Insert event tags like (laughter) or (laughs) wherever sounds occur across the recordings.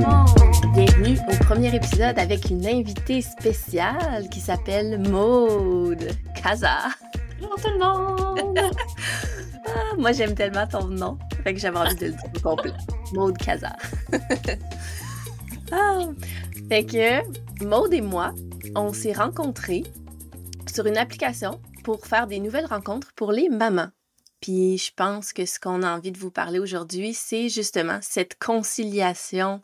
Bienvenue au premier épisode avec une invitée spéciale qui s'appelle Maude Kaza. Bonjour tout le monde! (laughs) ah, moi j'aime tellement ton nom, fait que j'avais envie de le dire au complet. Maude Kaza. (laughs) ah, fait que Maude et moi, on s'est rencontrés sur une application pour faire des nouvelles rencontres pour les mamans. Puis je pense que ce qu'on a envie de vous parler aujourd'hui, c'est justement cette conciliation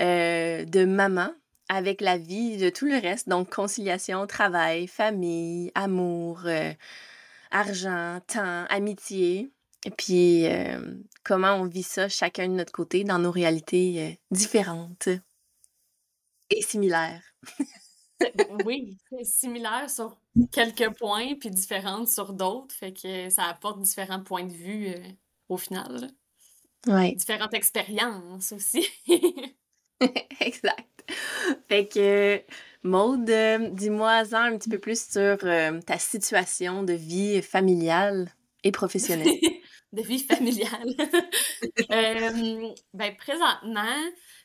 euh, de maman avec la vie de tout le reste. Donc conciliation, travail, famille, amour, euh, argent, temps, amitié. Puis euh, comment on vit ça chacun de notre côté dans nos réalités différentes et similaires. oui, c'est similaire sur quelques points, puis différentes sur d'autres. Fait que ça apporte différents points de vue euh, au final. Oui. Différentes expériences aussi. (laughs) (laughs) exact. Fait que, Maude, euh, dis-moi un petit peu plus sur euh, ta situation de vie familiale et professionnelle. (laughs) de vie familiale. ben, présentement,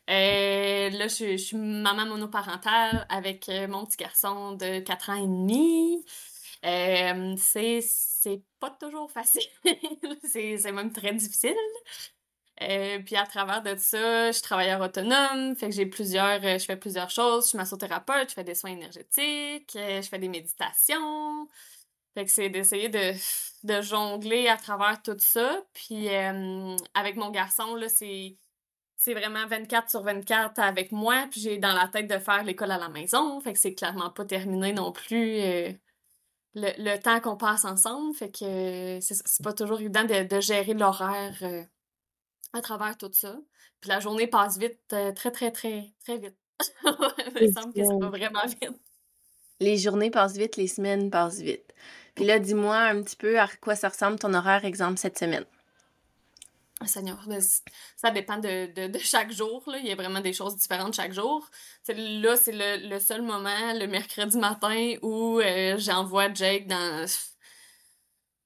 euh, là, je, suis maman monoparentale avec euh, mon petit garçon de 4 ans et demi. Euh, c'est pas toujours facile. (laughs) c'est même très difficile. Euh, puis à travers de ça, je suis travailleur autonome, fait que j'ai plusieurs, je fais plusieurs choses. Je suis massothérapeute, je fais des soins énergétiques, je fais des méditations. Fait que c'est d'essayer de, de jongler à travers tout ça. Puis avec mon garçon, là, c'est c'est vraiment 24 sur 24 avec moi, puis j'ai dans la tête de faire l'école à la maison, fait que c'est clairement pas terminé non plus euh, le, temps qu'on passe ensemble, fait que c'est pas toujours évident de, gérer l'horaire euh, à travers tout ça. Puis la journée passe vite, euh, très, très, très, très vite. (laughs) Il me semble que c'est pas vraiment vite. Les journées passent vite, les semaines passent vite. Puis là, dis-moi un petit peu à quoi ça ressemble ton horaire, exemple, cette semaine. Seigneur, ça dépend de, chaque jour. Il y a vraiment des choses différentes chaque jour. là, c'est le, seul moment, le mercredi matin, où euh, j'envoie Jake dans.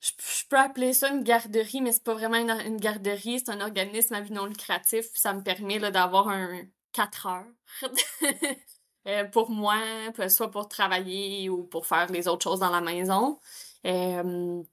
Je, peux appeler ça une garderie, mais c'est pas vraiment une, garderie, c'est un organisme à but non lucratif. Ça me permet d'avoir un 4 heures (laughs) euh, pour moi, soit pour travailler ou pour faire les autres choses dans la maison. Euh,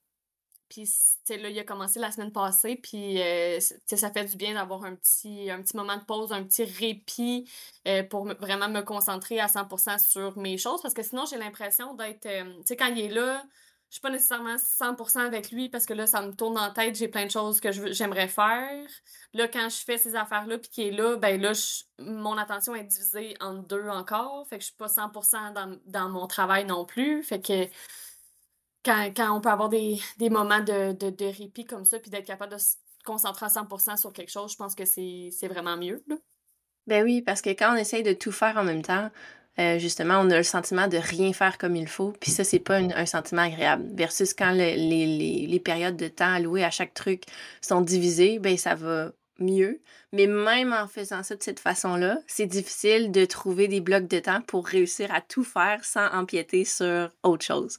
puis, là, il a commencé la semaine passée, puis euh, ça fait du bien d'avoir un petit, un petit moment de pause, un petit répit euh, pour vraiment me concentrer à 100% sur mes choses, parce que sinon, j'ai l'impression d'être... Euh, tu sais, quand il est là, je suis pas nécessairement 100% avec lui, parce que là, ça me tourne la tête, j'ai plein de choses que j'aimerais faire. Là, quand je fais ces affaires-là, puis qu'il est là, ben là, mon attention est divisée en deux encore, fait que je suis pas 100% dans, dans mon travail non plus, fait que quand, on peut avoir des, moments de, répit comme ça, puis d'être capable de se concentrer à 100% sur quelque chose, je pense que c'est vraiment mieux. Ben oui, parce que quand on essaye de tout faire en même temps, euh, justement, on a le sentiment de rien faire comme il faut, puis ça, c'est pas un sentiment agréable. Versus quand les, les, périodes de temps allouées à chaque truc sont divisées, ben ça va mieux. Mais même en faisant ça de cette façon-là, c'est difficile de trouver des blocs de temps pour réussir à tout faire sans empiéter sur autre chose.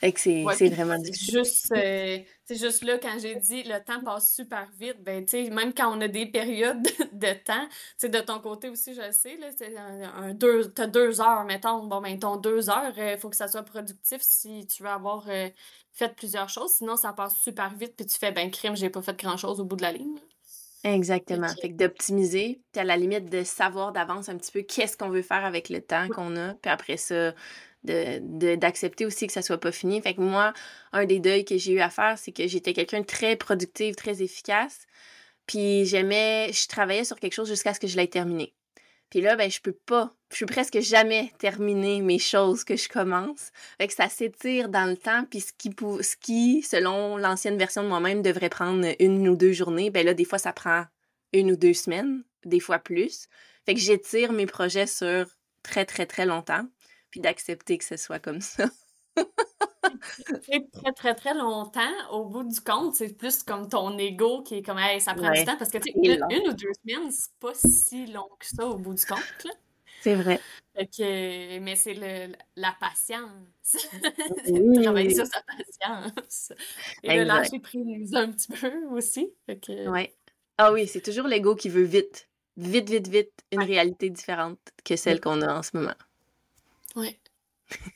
Fait que c'est vraiment difficile. Juste, euh, c'est juste là, quand j'ai dit le temps passe super vite, ben, tu sais, même quand on a des périodes (laughs) de temps, tu sais, de ton côté aussi, je sais, là, c'est un, deux, t'as deux heures, mettons, bon, ben, ton deux heures, il euh, faut que ça soit productif si tu veux avoir euh, fait plusieurs choses, sinon ça passe super vite, puis tu fais, ben, crime, j'ai pas fait grand-chose au bout de la ligne. Exactement. Fait que d'optimiser, puis à la limite de savoir d'avance un petit peu qu'est-ce qu'on veut faire avec le temps qu'on a, puis après ça, de d'accepter aussi que ça soit pas fini. Fait que moi, un des deuils que j'ai eu à faire, c'est que j'étais quelqu'un de très productive, très efficace. Puis j'aimais, je travaillais sur quelque chose jusqu'à ce que je l'aie terminé. Puis là, ben, je peux pas, je peux presque jamais terminer mes choses que je commence. Fait que ça s'étire dans le temps, puis ce qui, ce qui selon l'ancienne version de moi-même, devrait prendre une ou deux journées, ben là, des fois, ça prend une ou deux semaines, des fois plus. Fait que j'étire mes projets sur très, très, très longtemps puis d'accepter que ce soit comme ça. (laughs) très, très, très longtemps, au bout du compte, c'est plus comme ton ego qui est comme, hey, ça prend du temps. Parce que, tu sais, une, ou deux semaines, c'est pas si long que ça au bout du compte. C'est vrai. que, mais c'est la patience. (laughs) Oui. Travailler sur sa patience. Et le lâcher prise un petit peu aussi. Ouais. Ah oui, c'est toujours l'ego qui veut vite vite, vite, vite une réalité différente que celle qu'on a en ce moment. Oui.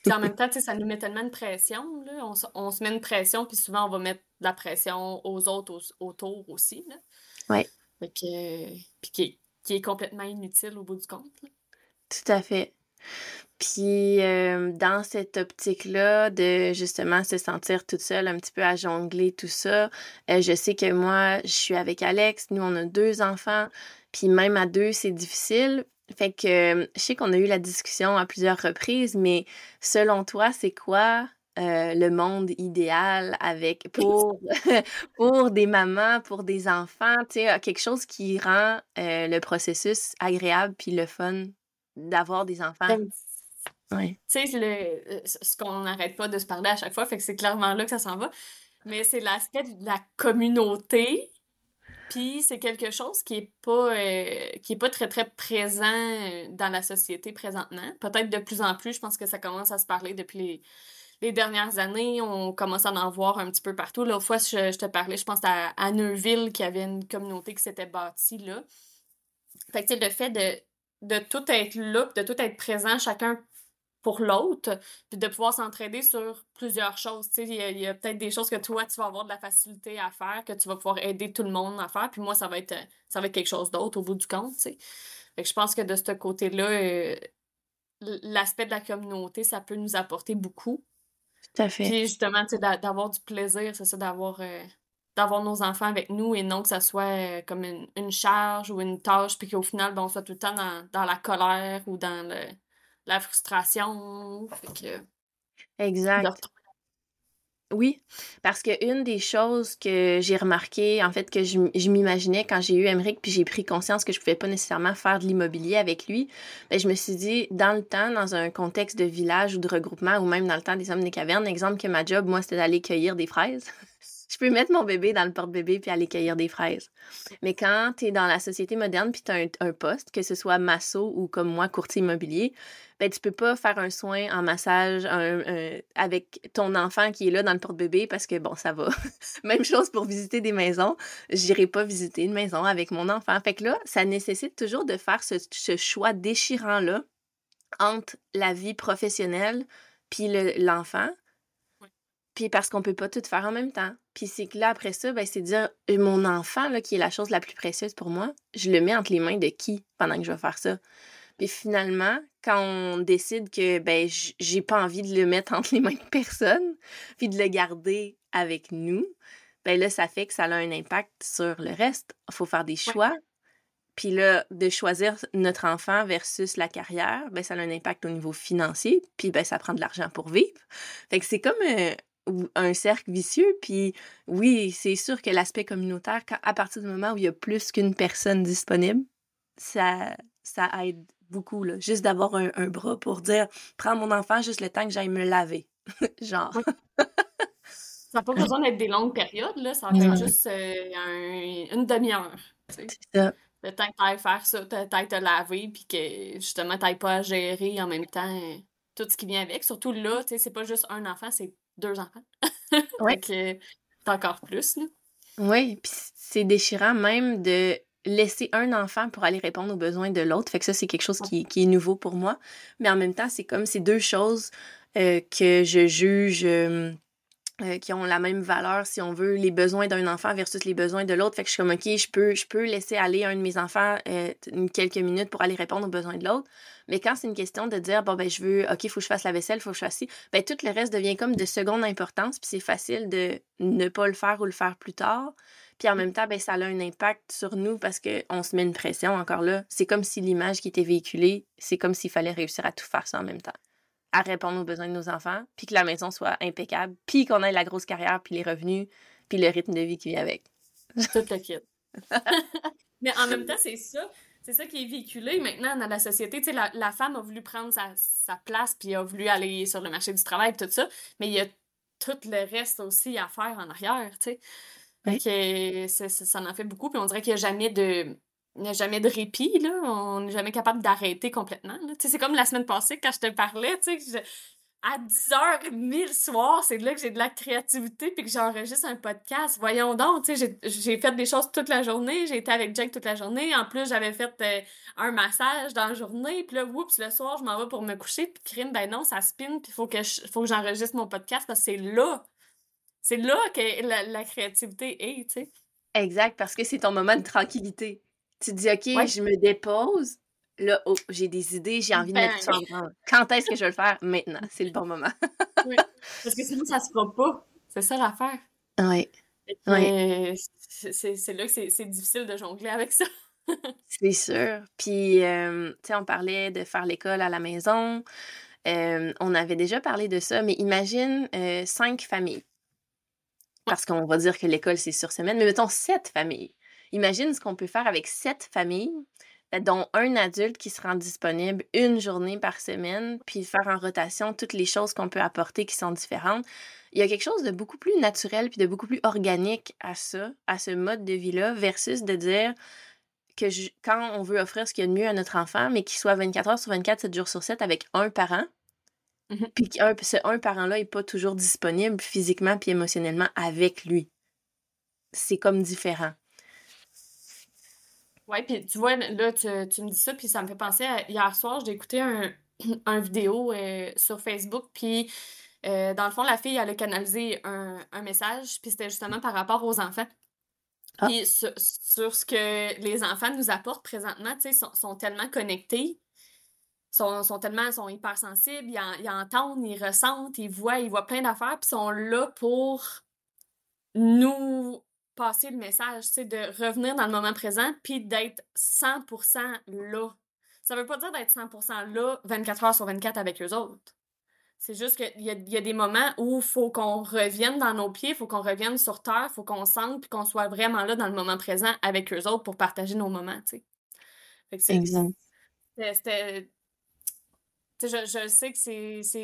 Puis en même temps, ça nous met tellement de pression. Là. On, se met une pression, puis souvent, on va mettre de la pression aux autres autour aussi. Oui. Puis qui, est complètement inutile au bout du compte. Tout à fait. Puis euh, dans cette optique-là de justement se sentir toute seule, un petit peu à jongler tout ça, euh, je sais que moi, je suis avec Alex, nous on a deux enfants, puis même à deux, c'est difficile. Fait que je sais qu'on a eu la discussion à plusieurs reprises, mais selon toi, c'est quoi euh, le monde idéal avec pour, (laughs) pour des mamans, pour des enfants, tu sais, quelque chose qui rend le processus agréable puis le fun d'avoir des enfants? Ben, tu sais, euh, ce qu'on n'arrête pas de se parler à chaque fois, fait que c'est clairement là que ça s'en va. Mais c'est l'aspect de la communauté. Puis c'est quelque chose qui est pas euh, qui est pas très très présent euh, dans la société présentement. Peut-être de plus en plus, je pense que ça commence à se parler depuis les, dernières années. On commence à en voir un petit peu partout. L'autre fois, je, te parlais, je pense à, à Neuville, qui avait une communauté qui s'était bâtie là. Fait que le fait de, de tout être là, de tout être présent, chacun pour l'autre, puis de pouvoir s'entraider sur plusieurs choses. Il y a, peut-être des choses que toi, tu vas avoir de la facilité à faire, que tu vas pouvoir aider tout le monde à faire, puis moi, ça va être, ça va être quelque chose d'autre au bout du compte. Fait que je pense que de ce côté-là, euh, l'aspect de la communauté, ça peut nous apporter beaucoup. Tout à fait. Puis justement, d'avoir du plaisir, c'est ça, d'avoir euh, d'avoir nos enfants avec nous et non que ça soit euh, comme une, charge ou une tâche, puis qu'au final, ben, on soit tout le temps dans, dans la colère ou dans le la frustration. Exact. Oui, parce que une des choses que j'ai remarqué, en fait, que je, m'imaginais quand j'ai eu Emmerich, puis j'ai pris conscience que je pouvais pas nécessairement faire de l'immobilier avec lui, ben, je me suis dit, dans le temps, dans un contexte de village ou de regroupement, ou même dans le temps des hommes des cavernes, exemple que ma job, moi, c'était d'aller cueillir des fraises. (laughs) je peux mettre mon bébé dans le porte-bébé puis aller cueillir des fraises. Mais quand tu es dans la société moderne puis tu as un, poste, que ce soit masso ou comme moi, courtier immobilier, ben tu peux pas faire un soin en massage avec ton enfant qui est là dans le porte-bébé parce que bon, ça va. (laughs) Même chose pour visiter des maisons. J'irai pas visiter une maison avec mon enfant. Fait que là, ça nécessite toujours de faire ce, choix déchirant-là entre la vie professionnelle puis l'enfant. Puis parce qu'on peut pas tout faire en même temps. Puis c'est que là, après ça, ben, c'est dire, euh, mon enfant, là, qui est la chose la plus précieuse pour moi, je le mets entre les mains de qui pendant que je vais faire ça? Puis finalement, quand on décide que ben j'ai pas envie de le mettre entre les mains de personne, puis de le garder avec nous, ben là, ça fait que ça a un impact sur le reste. Il faut faire des choix. Puis là, de choisir notre enfant versus la carrière, ben ça a un impact au niveau financier, puis ben ça prend de l'argent pour vivre. Fait que c'est comme euh, un cercle vicieux. Puis oui, c'est sûr que l'aspect communautaire, à partir du moment où il y a plus qu'une personne disponible, ça, ça aide beaucoup. Là. Juste d'avoir un, bras pour dire prends mon enfant juste le temps que j'aille me laver. (laughs) Genre. ça n'a pas besoin d'être des longues périodes, là. ça va être juste euh, une demi-heure. C'est ça. Le temps que tu ailles faire ça, tu ailles te laver, puis que justement, tu pas à gérer en même temps euh, tout ce qui vient avec. Surtout là, tu sais, c'est pas juste un enfant, c'est deux enfants. (laughs) Oui. c'est encore plus, là. Oui, puis c'est déchirant même de laisser un enfant pour aller répondre aux besoins de l'autre. Fait que ça, c'est quelque chose qui, qui, est nouveau pour moi. Mais en même temps, c'est comme ces deux choses euh, que je juge euh, euh, qui ont la même valeur, si on veut, les besoins d'un enfant versus les besoins de l'autre. Fait que je suis comme, OK, je peux, je peux laisser aller un de mes enfants euh, quelques minutes pour aller répondre aux besoins de l'autre. Mais quand c'est une question de dire, bon, ben, je veux, OK, il faut que je fasse la vaisselle, il faut que je fasse ci, ben, tout le reste devient comme de seconde importance, puis c'est facile de ne pas le faire ou le faire plus tard. Puis en même temps, ben, ça a un impact sur nous parce qu'on se met une pression encore là. C'est comme si l'image qui était véhiculée, c'est comme s'il fallait réussir à tout faire ça en même temps à répondre aux besoins de nos enfants, puis que la maison soit impeccable, puis qu'on ait la grosse carrière, puis les revenus, puis le rythme de vie qui vient avec. Tout le kit. (laughs) Mais en même temps, c'est ça. C'est ça qui est véhiculé maintenant dans la société. Tu sais, la, femme a voulu prendre sa, sa place, puis a voulu aller sur le marché du travail, tout ça. Mais il y a tout le reste aussi à faire en arrière, tu sais. Oui. ça, ça, en fait beaucoup, puis on dirait qu'il n'y a jamais de il n'y a jamais de répit, là. On n'est jamais capable d'arrêter complètement. C'est comme la semaine passée, quand je te parlais, tu sais, à 10h30 le soir, c'est là que j'ai de la créativité puis que j'enregistre un podcast. Voyons donc, tu sais, j'ai fait des choses toute la journée, j'ai été avec Jack toute la journée. En plus, j'avais fait euh, un massage dans la journée, puis là, oups, le soir, je m'en vais pour me coucher, puis crime, ben non, ça spin, puis faut que faut que j'enregistre mon podcast parce que c'est là. C'est là que la, créativité est, tu sais. Exact, parce que c'est ton moment de tranquillité. Tu te dis, OK, je me dépose, là, oh, j'ai des idées, j'ai envie de mettre ça en branle. Quand est-ce que je vais le faire? Maintenant, (laughs) c'est le bon moment. oui. Parce que sinon, ça se fera pas. C'est ça l'affaire. Oui. C'est là que c'est difficile de jongler avec ça. (laughs) c'est sûr. Puis, euh, tu sais, on parlait de faire l'école à la maison. Euh, on avait déjà parlé de ça, mais imagine euh, cinq familles. Parce qu'on va dire que l'école, c'est sur semaine, mais mettons sept familles. Imagine ce qu'on peut faire avec sept familles dont un adulte qui se rend disponible une journée par semaine, puis faire en rotation toutes les choses qu'on peut apporter qui sont différentes. Il y a quelque chose de beaucoup plus naturel puis de beaucoup plus organique à ça, à ce mode de vie-là, versus de dire que quand on veut offrir ce qu'il y a de mieux à notre enfant, mais qu'il soit 24 heures sur 24, 7 jours sur 7 avec un parent, mmh puis que ce un parent-là n'est pas toujours disponible physiquement puis émotionnellement avec lui. C'est comme différent. Oui, puis tu vois, là, tu, me dis ça, puis ça me fait penser à hier soir, j'ai écouté un, (clears throat) un vidéo euh, sur Facebook, puis euh, dans le fond, la fille, elle a canalisé un, message, puis c'était justement par rapport aux enfants. Ah. Puis sur, ce que les enfants nous apportent présentement, tu sais, sont, sont tellement connectés, sont, sont tellement, sont hypersensibles, ils, ils entendent, ils ressentent, ils voient, ils voient plein d'affaires, puis sont là pour nous passer le message, c'est de revenir dans le moment présent puis d'être 100% là. Ça veut pas dire d'être 100% là 24 heures sur 24 avec eux autres. C'est juste qu'il y a, y a des moments où il faut qu'on revienne dans nos pieds, il faut qu'on revienne sur terre, il faut qu'on sente puis qu'on soit vraiment là dans le moment présent avec eux autres pour partager nos moments, tu sais. C'était je, je sais que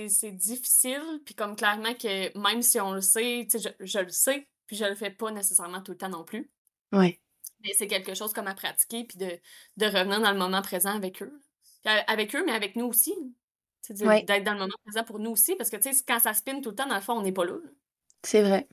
c'est difficile, puis comme clairement que même si on le sait, je, je le sais, puis je le fais pas nécessairement tout le temps non plus. Oui. Mais c'est quelque chose comme à pratiquer, puis de, de revenir dans le moment présent avec eux. avec eux, mais avec nous aussi. D'être dans le moment présent pour nous aussi, parce que quand ça spinne tout le temps, dans le fond, on n'est pas là. C'est vrai.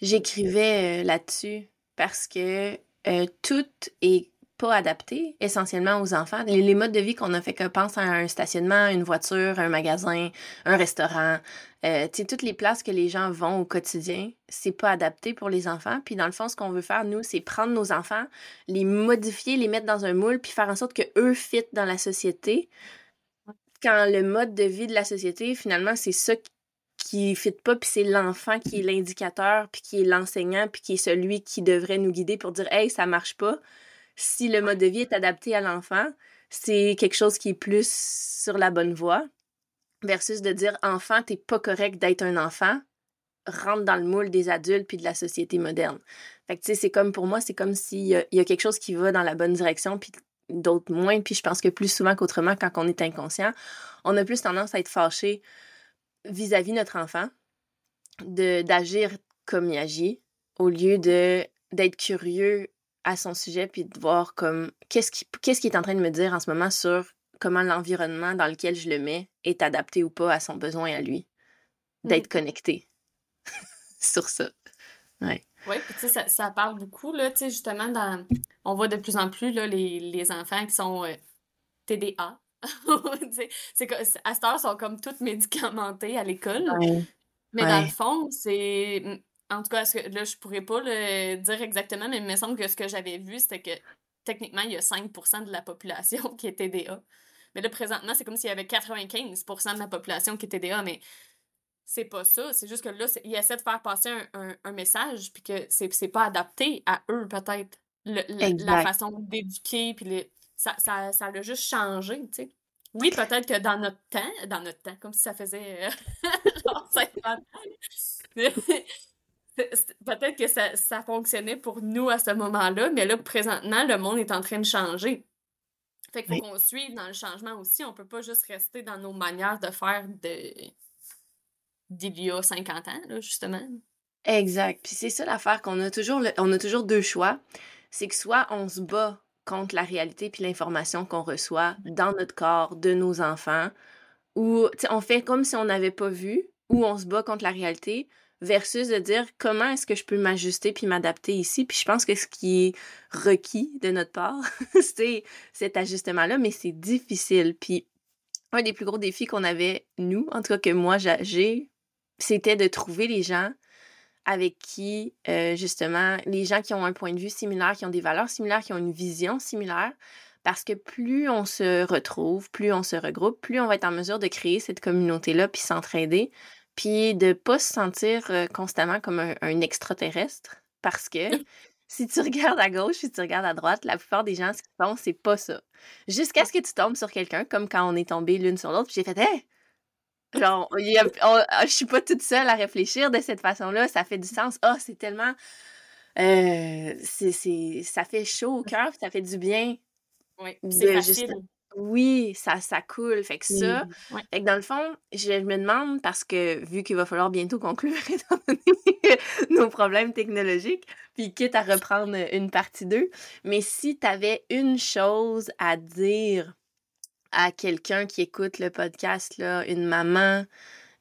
J'écrivais euh, là-dessus parce que euh, tout est pas adapté essentiellement aux enfants. Les, modes de vie qu'on a fait que pense à un stationnement, une voiture, un magasin, un restaurant, euh, toutes les places que les gens vont au quotidien, c'est pas adapté pour les enfants. Puis dans le fond, ce qu'on veut faire, nous, c'est prendre nos enfants, les modifier, les mettre dans un moule, puis faire en sorte que eux dans la société. Quand le mode de vie de la société, finalement, c'est ça qui fit pas, puis c'est l'enfant qui est l'indicateur, puis qui est l'enseignant, puis qui est celui qui devrait nous guider pour dire Hey, ça marche pas si le mode de vie est adapté à l'enfant, c'est quelque chose qui est plus sur la bonne voie, versus de dire enfant, t'es pas correct d'être un enfant, rentre dans le moule des adultes puis de la société moderne. Fait que tu sais, c'est comme pour moi, c'est comme s'il y, a quelque chose qui va dans la bonne direction puis d'autres moins. Puis je pense que plus souvent qu'autrement, quand on est inconscient, on a plus tendance à être fâché vis-à-vis notre enfant, d'agir comme il agit, au lieu de d'être curieux à son sujet puis de voir comme qu'est-ce qui qu'est-ce qu'il est en train de me dire en ce moment sur comment l'environnement dans lequel je le mets est adapté ou pas à son besoin à lui d'être mmh. connecté (laughs) sur ça. Ouais. Oui, puis tu sais, ça, ça, parle beaucoup, là, tu sais, justement, dans... on voit de plus en plus, là, les, les enfants qui sont euh, TDA. (laughs) c'est à cette heure, sont comme toutes médicamentés à l'école. Mais dans le fond, c'est en tout cas, que, là, je pourrais pas le dire exactement, mais il me semble que ce que j'avais vu, c'était que techniquement, il y a 5% de la population (laughs) qui est TDA. Mais là, présentement, c'est comme s'il y avait 95% de la population qui est TDA, mais c'est pas ça. C'est juste que là, il essaie de faire passer un, message, puis que c'est pas adapté à eux, peut-être. La façon d'éduquer, puis ça, ça, ça a juste changé, tu sais. Oui, peut-être que dans notre temps, dans notre temps, comme si ça faisait euh, (laughs) genre 50 ans, peut-être que ça, fonctionnait pour nous à ce moment-là, mais là, présentement, le monde est en train de changer. Fait qu'il faut qu'on suive dans le changement aussi. On peut pas juste rester dans nos manières de faire de d'il y a 50 ans, là, justement. Exact. Puis c'est ça l'affaire qu'on a toujours. On a toujours deux choix. C'est que soit on se bat contre la réalité puis l'information qu'on reçoit dans notre corps de nos enfants, où on fait comme si on n'avait pas vu, ou on se bat contre la réalité, versus de dire comment est-ce que je peux m'ajuster puis m'adapter ici. Puis je pense que ce qui est requis de notre part, (laughs) c'est cet ajustement-là, mais c'est difficile. Puis un des plus gros défis qu'on avait, nous, en tout cas que moi j'ai, c'était de trouver les gens avec qui, euh, justement, les gens qui ont un point de vue similaire, qui ont des valeurs similaires, qui ont une vision similaire, parce que plus on se retrouve, plus on se regroupe, plus on va être en mesure de créer cette communauté-là, puis s'entraider, puis de pas se sentir euh, constamment comme un, extraterrestre, parce que (laughs) si tu regardes à gauche, si tu regardes à droite, la plupart des gens, ce qu'ils font, c'est pas ça. Jusqu'à ce que tu tombes sur quelqu'un, comme quand on est tombé l'une sur l'autre, puis j'ai fait, hé! Genre, (laughs) je suis pas toute seule à réfléchir de cette façon-là, ça fait du sens. Ah, c'est tellement. Euh, c'est, ça fait chaud au (laughs) cœur, ça fait du bien. Oui, c'est facile. Oui, ça, ça coule. Fait que ça, fait que dans le fond, je me demande, parce que vu qu'il va falloir bientôt conclure (laughs) étant donné nos problèmes technologiques, puis quitte à reprendre une partie 2, mais si tu avais une chose à dire à quelqu'un qui écoute le podcast, là, une maman,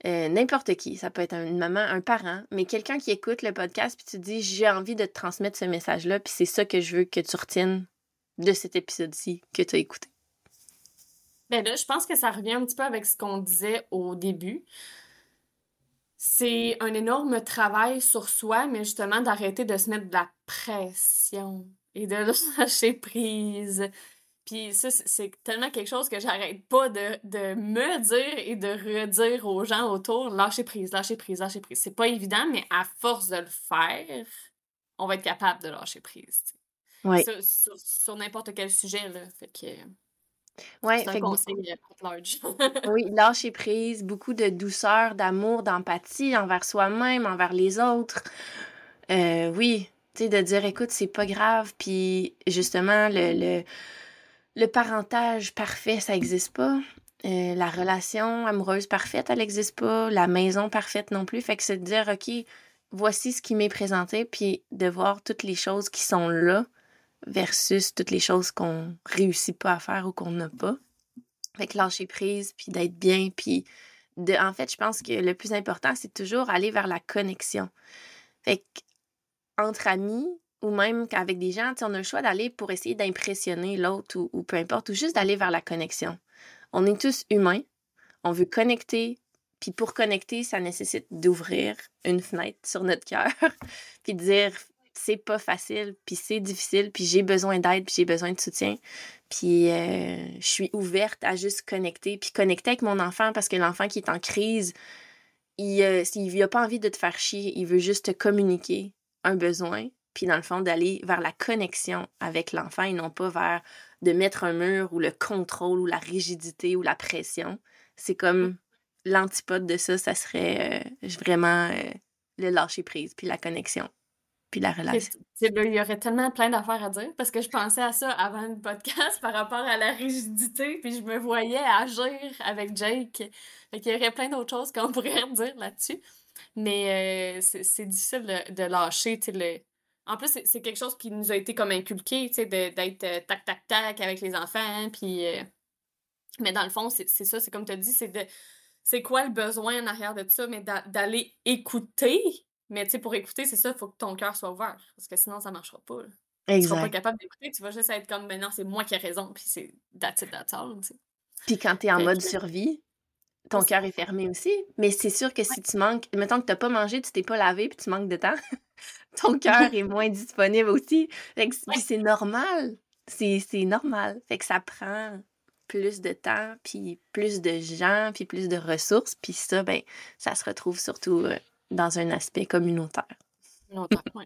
euh, n'importe qui, ça peut être une maman, un parent, mais quelqu'un qui écoute le podcast, puis tu dis j'ai envie de te transmettre ce message-là, puis c'est ça que je veux que tu retiennes de cet épisode-ci que tu as écouté. Ben là, je pense que ça revient un petit peu avec ce qu'on disait au début. C'est un énorme travail sur soi, mais justement d'arrêter de se mettre de la pression et de (laughs) lâcher prise puis ça, c'est tellement quelque chose que j'arrête pas de, de, me dire et de redire aux gens autour, lâcher prise, lâcher prise, lâcher prise. C'est pas évident, mais à force de le faire, on va être capable de lâcher prise. Ouais. Sur, n'importe quel sujet, là. Fait que... Ouais, c'est un conseil euh, large. (laughs) oui, lâcher prise, beaucoup de douceur, d'amour, d'empathie envers soi-même, envers les autres. Euh, oui, tu sais, de dire, écoute, c'est pas grave, puis justement, le, le le parentage parfait, ça n'existe pas. Euh, la relation amoureuse parfaite, elle n'existe pas. La maison parfaite non plus. Fait que c'est de dire, OK, voici ce qui m'est présenté, puis de voir toutes les choses qui sont là versus toutes les choses qu'on réussit pas à faire ou qu'on n'a pas. Fait que lâcher prise, puis d'être bien, puis de, en fait, je pense que le plus important, c'est toujours aller vers la connexion. Fait que, entre amis, ou même qu'avec des gens, on a le choix d'aller pour essayer d'impressionner l'autre ou, peu importe, ou juste d'aller vers la connexion. On est tous humains, on veut connecter, puis pour connecter, ça nécessite d'ouvrir une fenêtre sur notre cœur, (laughs) puis de dire c'est pas facile, puis c'est difficile, puis j'ai besoin d'aide, puis j'ai besoin de soutien, puis euh, je suis ouverte à juste connecter, puis connecter avec mon enfant parce que l'enfant qui est en crise, il, euh, il a pas envie de te faire chier, il veut juste te communiquer un besoin, puis dans le fond, d'aller vers la connexion avec l'enfant et non pas vers de mettre un mur ou le contrôle ou la rigidité ou la pression. C'est comme l'antipode de ça, ça serait euh, vraiment euh, le lâcher prise, puis la connexion, puis la relation. Il y aurait tellement plein d'affaires à dire parce que je pensais à ça avant le podcast (laughs) par rapport à la rigidité, puis je me voyais agir avec Jake. Fait qu'il y aurait plein d'autres choses qu'on (laughs) pourrait dire là-dessus. Mais euh, c'est difficile de, lâcher, en plus, c'est quelque chose qui nous a été comme inculqué, d'être euh, tac, tac, tac avec les enfants. Euh, mais dans le fond, c'est ça, c'est comme tu as dit, c'est de... C'est quoi le besoin en arrière de ça, mais d'aller écouter. Mais tu sais, pour écouter, c'est ça, il faut que ton cœur soit ouvert, parce que sinon, ça marchera pas. Tu seras pas capable d'écouter, tu vas juste être comme, maintenant, c'est moi qui ai raison, puis c'est that's it, that's all, Puis quand t'es en mode survie, ton cœur est fermé aussi. Mais c'est sûr que si tu manques, mettons que t'as pas mangé, tu t'es pas lavé, puis tu manques de temps, (laughs) ton cœur est moins disponible aussi. Puis c'est normal. C'est normal. Fait que ça prend plus de temps, puis plus de gens, puis plus de ressources. Puis ça, ben, ça se retrouve surtout euh, dans un aspect communautaire. Communautaire, (laughs) oui.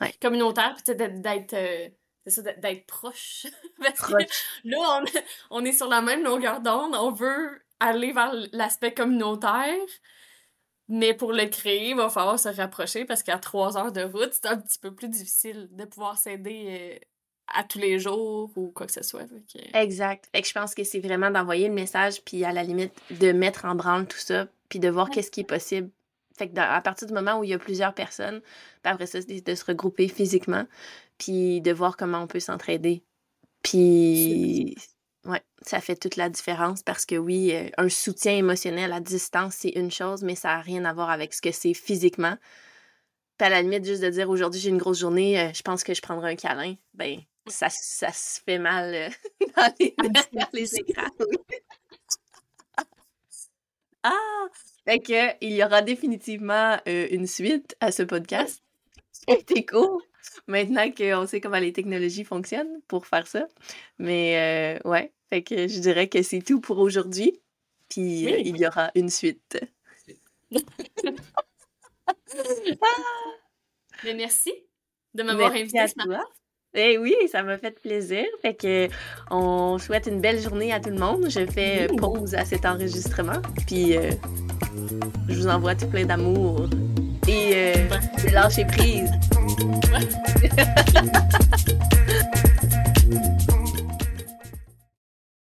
Ouais. Communautaire, puis d'être... Euh, ça, d'être proche. (laughs) Parce que là, on, on est sur la même longueur d'onde. On veut aller vers l'aspect communautaire, mais pour le créer, il va falloir se rapprocher parce qu'à trois heures de route, c'est un petit peu plus difficile de pouvoir s'aider euh, à tous les jours ou quoi que ce soit. Exact. Fait que je pense que c'est vraiment d'envoyer le message, puis à la limite, de mettre en branle tout ça, puis de voir qu'est-ce qui est possible. Fait que à partir du moment où il y a plusieurs personnes, puis après ça, de se regrouper physiquement, puis de voir comment on peut s'entraider. Puis Ouais, ça fait toute la différence parce que oui, euh, un soutien émotionnel à distance, c'est une chose, mais ça n'a rien à voir avec ce que c'est physiquement. Puis à la limite, juste de dire aujourd'hui j'ai une grosse journée, euh, je pense que je prendrai un câlin, ben ça, ça se fait mal euh, (laughs) dans, les, (laughs) les écrans. Ah! Fait que, il y aura définitivement une suite à ce podcast. C'était (laughs) cool maintenant qu'on sait comment les technologies fonctionnent pour faire ça. Mais euh, ouais, fait que je dirais que c'est tout pour aujourd'hui. Puis euh, il y aura une suite. (laughs) Mais merci de m'avoir invité ce matin. Eh oui, ça m'a fait plaisir. Fait que on souhaite une belle journée à tout le monde. Je fais pause à cet enregistrement. Puis euh, je vous envoie tout plein d'amour. Et euh, lâcher prise. (laughs)